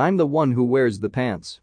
I'm the one who wears the pants.